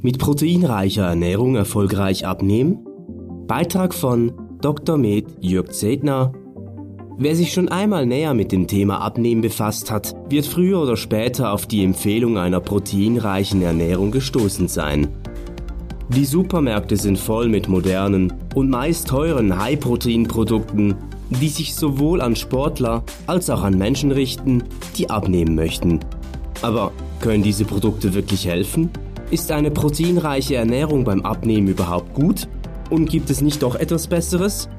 Mit proteinreicher Ernährung erfolgreich abnehmen? Beitrag von Dr. Med Jörg Zedner. Wer sich schon einmal näher mit dem Thema Abnehmen befasst hat, wird früher oder später auf die Empfehlung einer proteinreichen Ernährung gestoßen sein. Die Supermärkte sind voll mit modernen und meist teuren High-Protein-Produkten, die sich sowohl an Sportler als auch an Menschen richten, die abnehmen möchten. Aber können diese Produkte wirklich helfen? Ist eine proteinreiche Ernährung beim Abnehmen überhaupt gut? Und gibt es nicht doch etwas Besseres?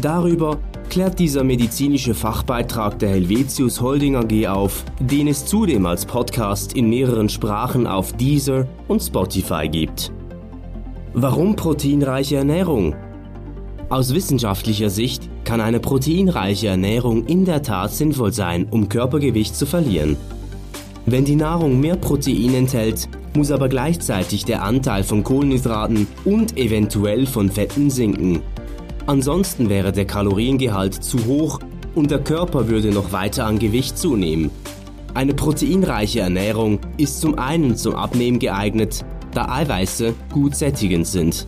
Darüber klärt dieser medizinische Fachbeitrag der Helvetius Holding AG auf, den es zudem als Podcast in mehreren Sprachen auf Deezer und Spotify gibt. Warum proteinreiche Ernährung? Aus wissenschaftlicher Sicht kann eine proteinreiche Ernährung in der Tat sinnvoll sein, um Körpergewicht zu verlieren. Wenn die Nahrung mehr Protein enthält, muss aber gleichzeitig der Anteil von Kohlenhydraten und eventuell von Fetten sinken. Ansonsten wäre der Kaloriengehalt zu hoch und der Körper würde noch weiter an Gewicht zunehmen. Eine proteinreiche Ernährung ist zum einen zum Abnehmen geeignet, da Eiweiße gut sättigend sind.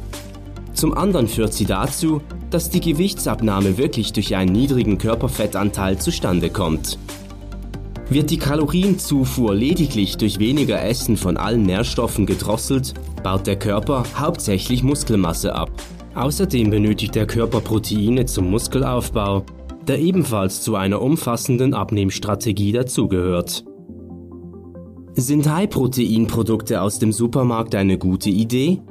Zum anderen führt sie dazu, dass die Gewichtsabnahme wirklich durch einen niedrigen Körperfettanteil zustande kommt. Wird die Kalorienzufuhr lediglich durch weniger Essen von allen Nährstoffen gedrosselt, baut der Körper hauptsächlich Muskelmasse ab. Außerdem benötigt der Körper Proteine zum Muskelaufbau, der ebenfalls zu einer umfassenden Abnehmstrategie dazugehört. Sind High-Protein-Produkte aus dem Supermarkt eine gute Idee?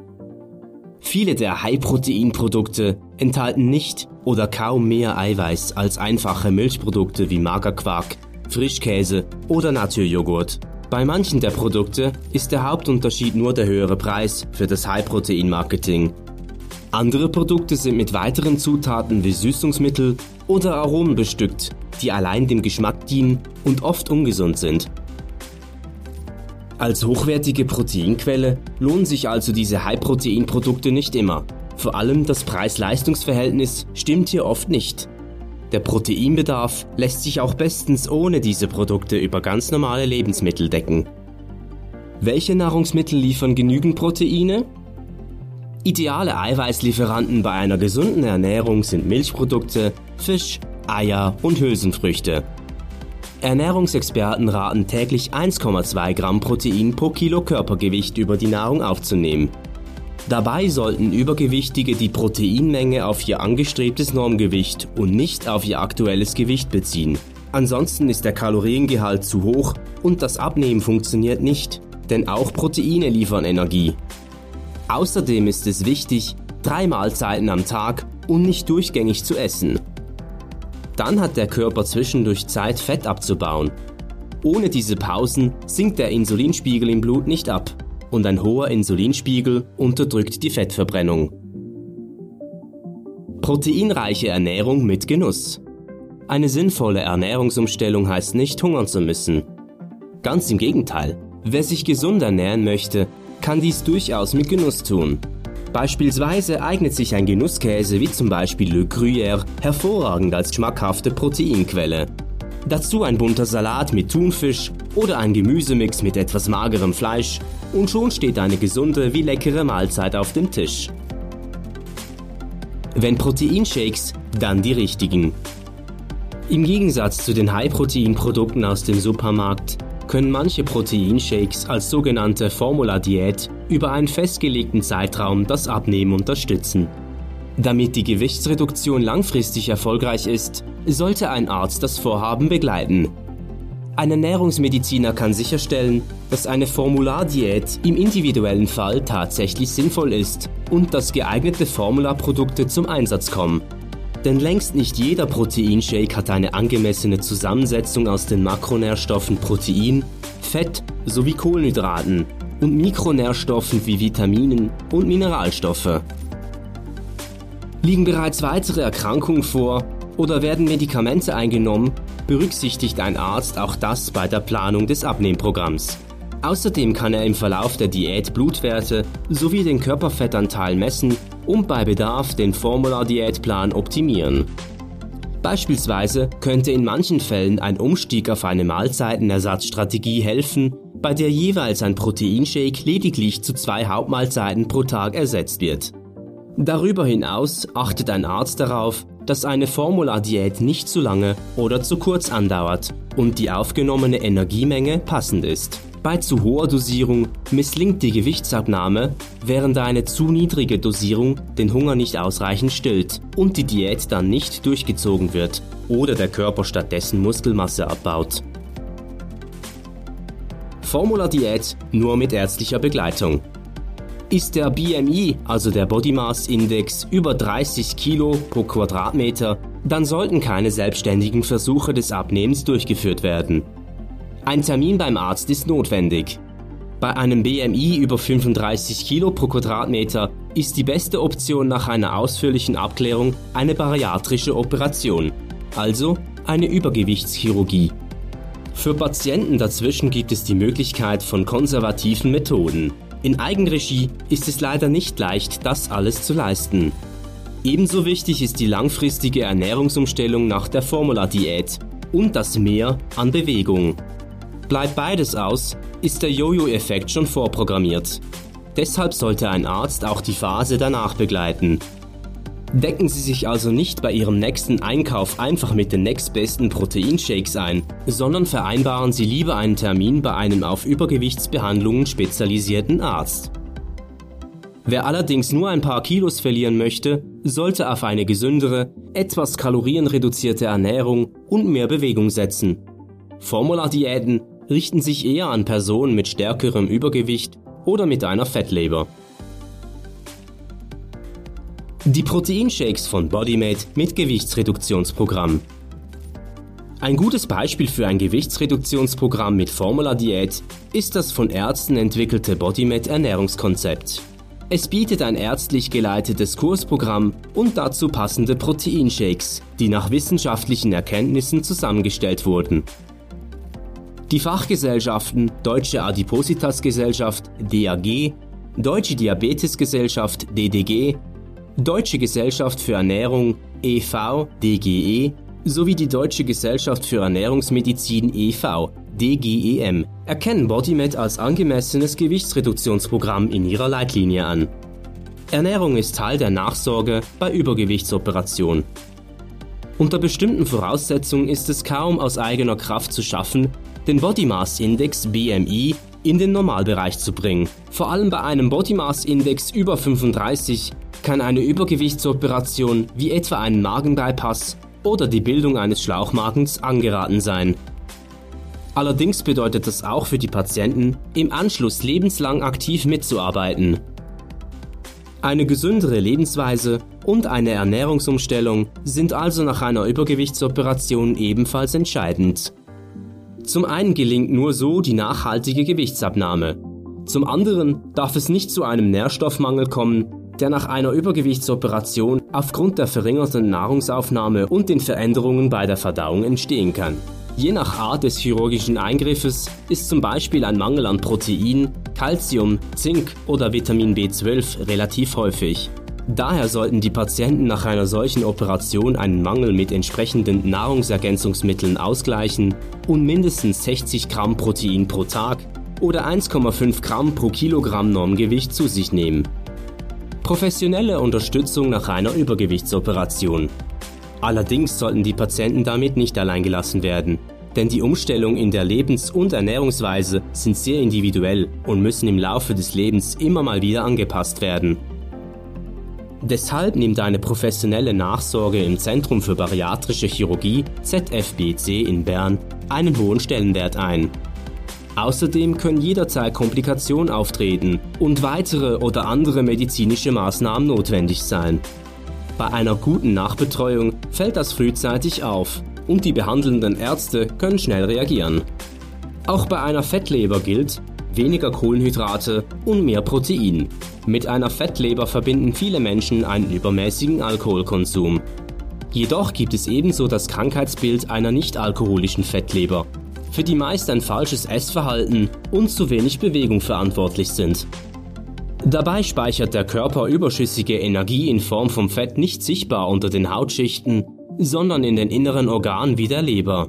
Viele der High-Protein-Produkte enthalten nicht oder kaum mehr Eiweiß als einfache Milchprodukte wie Magerquark, Frischkäse oder Naturjoghurt. Bei manchen der Produkte ist der Hauptunterschied nur der höhere Preis für das High-Protein-Marketing. Andere Produkte sind mit weiteren Zutaten wie Süßungsmittel oder Aromen bestückt, die allein dem Geschmack dienen und oft ungesund sind. Als hochwertige Proteinquelle lohnen sich also diese High-Protein-Produkte nicht immer. Vor allem das Preis-Leistungs-Verhältnis stimmt hier oft nicht. Der Proteinbedarf lässt sich auch bestens ohne diese Produkte über ganz normale Lebensmittel decken. Welche Nahrungsmittel liefern genügend Proteine? Ideale Eiweißlieferanten bei einer gesunden Ernährung sind Milchprodukte, Fisch, Eier und Hülsenfrüchte. Ernährungsexperten raten täglich 1,2 Gramm Protein pro Kilo Körpergewicht über die Nahrung aufzunehmen. Dabei sollten Übergewichtige die Proteinmenge auf ihr angestrebtes Normgewicht und nicht auf ihr aktuelles Gewicht beziehen. Ansonsten ist der Kaloriengehalt zu hoch und das Abnehmen funktioniert nicht, denn auch Proteine liefern Energie. Außerdem ist es wichtig, drei Mahlzeiten am Tag und nicht durchgängig zu essen. Dann hat der Körper zwischendurch Zeit, Fett abzubauen. Ohne diese Pausen sinkt der Insulinspiegel im Blut nicht ab und ein hoher Insulinspiegel unterdrückt die Fettverbrennung. Proteinreiche Ernährung mit Genuss. Eine sinnvolle Ernährungsumstellung heißt nicht hungern zu müssen. Ganz im Gegenteil, wer sich gesund ernähren möchte, kann dies durchaus mit Genuss tun. Beispielsweise eignet sich ein Genusskäse wie zum Beispiel Le Gruyère hervorragend als schmackhafte Proteinquelle. Dazu ein bunter Salat mit Thunfisch oder ein Gemüsemix mit etwas magerem Fleisch und schon steht eine gesunde wie leckere Mahlzeit auf dem Tisch. Wenn Proteinshakes, dann die richtigen. Im Gegensatz zu den High-Protein-Produkten aus dem Supermarkt können manche Proteinshakes als sogenannte Formula-Diät über einen festgelegten Zeitraum das Abnehmen unterstützen. Damit die Gewichtsreduktion langfristig erfolgreich ist, sollte ein Arzt das Vorhaben begleiten. Ein Ernährungsmediziner kann sicherstellen, dass eine Formulardiät im individuellen Fall tatsächlich sinnvoll ist und dass geeignete Formularprodukte zum Einsatz kommen. Denn längst nicht jeder Proteinshake hat eine angemessene Zusammensetzung aus den Makronährstoffen Protein, Fett sowie Kohlenhydraten und Mikronährstoffen wie Vitaminen und Mineralstoffe. Liegen bereits weitere Erkrankungen vor oder werden Medikamente eingenommen, berücksichtigt ein Arzt auch das bei der Planung des Abnehmprogramms. Außerdem kann er im Verlauf der Diät Blutwerte sowie den Körperfettanteil messen und bei Bedarf den Formula-Diätplan optimieren. Beispielsweise könnte in manchen Fällen ein Umstieg auf eine Mahlzeitenersatzstrategie helfen, bei der jeweils ein Proteinshake lediglich zu zwei Hauptmahlzeiten pro Tag ersetzt wird. Darüber hinaus achtet ein Arzt darauf, dass eine Formula-Diät nicht zu lange oder zu kurz andauert und die aufgenommene Energiemenge passend ist. Bei zu hoher Dosierung misslingt die Gewichtsabnahme, während eine zu niedrige Dosierung den Hunger nicht ausreichend stillt und die Diät dann nicht durchgezogen wird oder der Körper stattdessen Muskelmasse abbaut. Formula Diät nur mit ärztlicher Begleitung. Ist der BMI, also der Body Mass Index, über 30 Kilo pro Quadratmeter, dann sollten keine selbstständigen Versuche des Abnehmens durchgeführt werden. Ein Termin beim Arzt ist notwendig. Bei einem BMI über 35 Kilo pro Quadratmeter ist die beste Option nach einer ausführlichen Abklärung eine bariatrische Operation, also eine Übergewichtschirurgie. Für Patienten dazwischen gibt es die Möglichkeit von konservativen Methoden. In Eigenregie ist es leider nicht leicht, das alles zu leisten. Ebenso wichtig ist die langfristige Ernährungsumstellung nach der Formula-Diät und das Mehr an Bewegung. Bleibt beides aus, ist der Jojo-Effekt schon vorprogrammiert. Deshalb sollte ein Arzt auch die Phase danach begleiten. Decken Sie sich also nicht bei Ihrem nächsten Einkauf einfach mit den nächstbesten Proteinshakes ein, sondern vereinbaren Sie lieber einen Termin bei einem auf Übergewichtsbehandlungen spezialisierten Arzt. Wer allerdings nur ein paar Kilos verlieren möchte, sollte auf eine gesündere, etwas kalorienreduzierte Ernährung und mehr Bewegung setzen. Formula-Diäten richten sich eher an Personen mit stärkerem Übergewicht oder mit einer Fettleber. Die Proteinshakes von Bodymate mit Gewichtsreduktionsprogramm. Ein gutes Beispiel für ein Gewichtsreduktionsprogramm mit Formula-Diät ist das von Ärzten entwickelte Bodymate Ernährungskonzept. Es bietet ein ärztlich geleitetes Kursprogramm und dazu passende Proteinshakes, die nach wissenschaftlichen Erkenntnissen zusammengestellt wurden. Die Fachgesellschaften Deutsche Adipositas Gesellschaft DAG, Deutsche Diabetesgesellschaft DDG Deutsche Gesellschaft für Ernährung e.V. DGE sowie die Deutsche Gesellschaft für Ernährungsmedizin e.V. DGEM erkennen Bodymed als angemessenes Gewichtsreduktionsprogramm in ihrer Leitlinie an. Ernährung ist Teil der Nachsorge bei Übergewichtsoperation. Unter bestimmten Voraussetzungen ist es kaum aus eigener Kraft zu schaffen, den Body Mass Index BMI in den Normalbereich zu bringen. Vor allem bei einem Body Mass Index über 35 kann eine Übergewichtsoperation wie etwa ein Magenbypass oder die Bildung eines Schlauchmagens angeraten sein. Allerdings bedeutet das auch für die Patienten, im Anschluss lebenslang aktiv mitzuarbeiten. Eine gesündere Lebensweise und eine Ernährungsumstellung sind also nach einer Übergewichtsoperation ebenfalls entscheidend. Zum einen gelingt nur so die nachhaltige Gewichtsabnahme. Zum anderen darf es nicht zu einem Nährstoffmangel kommen, der nach einer Übergewichtsoperation aufgrund der verringerten Nahrungsaufnahme und den Veränderungen bei der Verdauung entstehen kann. Je nach Art des chirurgischen Eingriffes ist zum Beispiel ein Mangel an Protein, Calcium, Zink oder Vitamin B12 relativ häufig. Daher sollten die Patienten nach einer solchen Operation einen Mangel mit entsprechenden Nahrungsergänzungsmitteln ausgleichen und mindestens 60 Gramm Protein pro Tag oder 1,5 Gramm pro Kilogramm Normgewicht zu sich nehmen. Professionelle Unterstützung nach einer Übergewichtsoperation. Allerdings sollten die Patienten damit nicht allein gelassen werden, denn die Umstellung in der Lebens- und Ernährungsweise sind sehr individuell und müssen im Laufe des Lebens immer mal wieder angepasst werden. Deshalb nimmt eine professionelle Nachsorge im Zentrum für bariatrische Chirurgie ZFBC in Bern einen hohen Stellenwert ein. Außerdem können jederzeit Komplikationen auftreten und weitere oder andere medizinische Maßnahmen notwendig sein. Bei einer guten Nachbetreuung fällt das frühzeitig auf und die behandelnden Ärzte können schnell reagieren. Auch bei einer Fettleber gilt weniger Kohlenhydrate und mehr Protein. Mit einer Fettleber verbinden viele Menschen einen übermäßigen Alkoholkonsum. Jedoch gibt es ebenso das Krankheitsbild einer nicht-alkoholischen Fettleber, für die meist ein falsches Essverhalten und zu wenig Bewegung verantwortlich sind. Dabei speichert der Körper überschüssige Energie in Form von Fett nicht sichtbar unter den Hautschichten, sondern in den inneren Organen wie der Leber.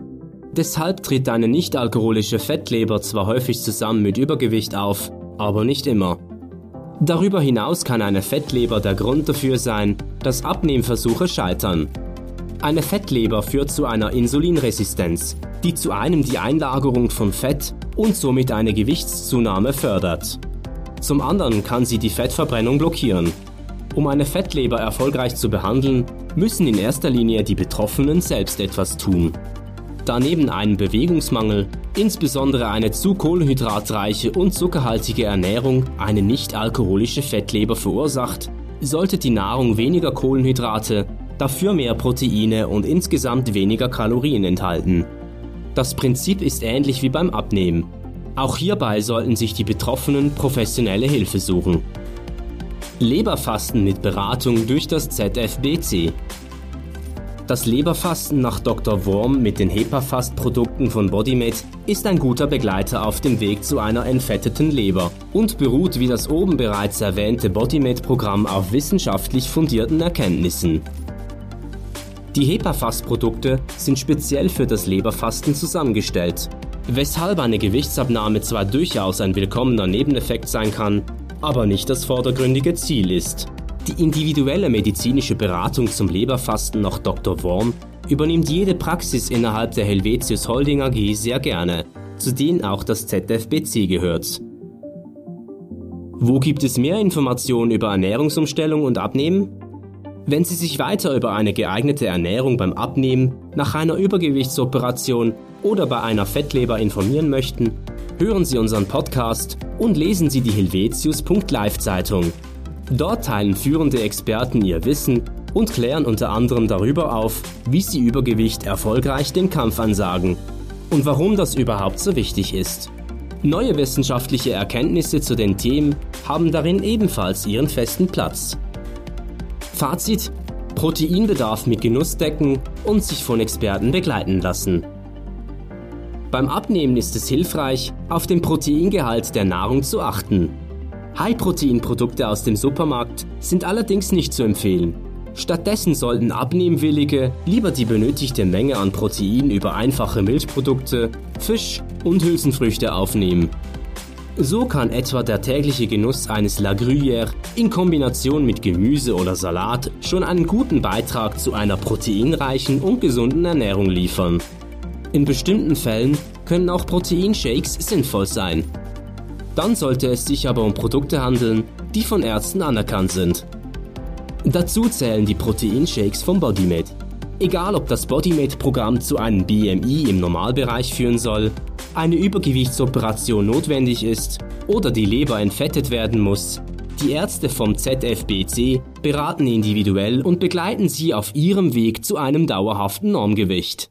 Deshalb tritt eine nicht-alkoholische Fettleber zwar häufig zusammen mit Übergewicht auf, aber nicht immer. Darüber hinaus kann eine Fettleber der Grund dafür sein, dass Abnehmversuche scheitern. Eine Fettleber führt zu einer Insulinresistenz, die zu einem die Einlagerung von Fett und somit eine Gewichtszunahme fördert. Zum anderen kann sie die Fettverbrennung blockieren. Um eine Fettleber erfolgreich zu behandeln, müssen in erster Linie die Betroffenen selbst etwas tun. Da neben einem Bewegungsmangel insbesondere eine zu kohlenhydratreiche und zuckerhaltige Ernährung eine nicht-alkoholische Fettleber verursacht, sollte die Nahrung weniger Kohlenhydrate, dafür mehr Proteine und insgesamt weniger Kalorien enthalten. Das Prinzip ist ähnlich wie beim Abnehmen. Auch hierbei sollten sich die Betroffenen professionelle Hilfe suchen. Leberfasten mit Beratung durch das ZFBC das Leberfasten nach Dr. Worm mit den HEPA-Fast-Produkten von Bodymate ist ein guter Begleiter auf dem Weg zu einer entfetteten Leber und beruht wie das oben bereits erwähnte Bodymate-Programm auf wissenschaftlich fundierten Erkenntnissen. Die HEPA-Fast-Produkte sind speziell für das Leberfasten zusammengestellt, weshalb eine Gewichtsabnahme zwar durchaus ein willkommener Nebeneffekt sein kann, aber nicht das vordergründige Ziel ist. Die individuelle medizinische Beratung zum Leberfasten nach Dr. Worm übernimmt jede Praxis innerhalb der Helvetius Holding AG sehr gerne, zu denen auch das ZFBC gehört. Wo gibt es mehr Informationen über Ernährungsumstellung und Abnehmen? Wenn Sie sich weiter über eine geeignete Ernährung beim Abnehmen, nach einer Übergewichtsoperation oder bei einer Fettleber informieren möchten, hören Sie unseren Podcast und lesen Sie die Helvetius.live Zeitung Dort teilen führende Experten ihr Wissen und klären unter anderem darüber auf, wie sie Übergewicht erfolgreich den Kampf ansagen und warum das überhaupt so wichtig ist. Neue wissenschaftliche Erkenntnisse zu den Themen haben darin ebenfalls ihren festen Platz. Fazit: Proteinbedarf mit Genuss decken und sich von Experten begleiten lassen. Beim Abnehmen ist es hilfreich, auf den Proteingehalt der Nahrung zu achten High-Protein-Produkte aus dem Supermarkt sind allerdings nicht zu empfehlen. Stattdessen sollten Abnehmwillige lieber die benötigte Menge an Protein über einfache Milchprodukte, Fisch und Hülsenfrüchte aufnehmen. So kann etwa der tägliche Genuss eines La Gruyère in Kombination mit Gemüse oder Salat schon einen guten Beitrag zu einer proteinreichen und gesunden Ernährung liefern. In bestimmten Fällen können auch Proteinshakes sinnvoll sein, dann sollte es sich aber um Produkte handeln, die von Ärzten anerkannt sind. Dazu zählen die Proteinshakes vom Bodymate. Egal ob das Bodymate-Programm zu einem BMI im Normalbereich führen soll, eine Übergewichtsoperation notwendig ist oder die Leber entfettet werden muss, die Ärzte vom ZFBC beraten individuell und begleiten sie auf ihrem Weg zu einem dauerhaften Normgewicht.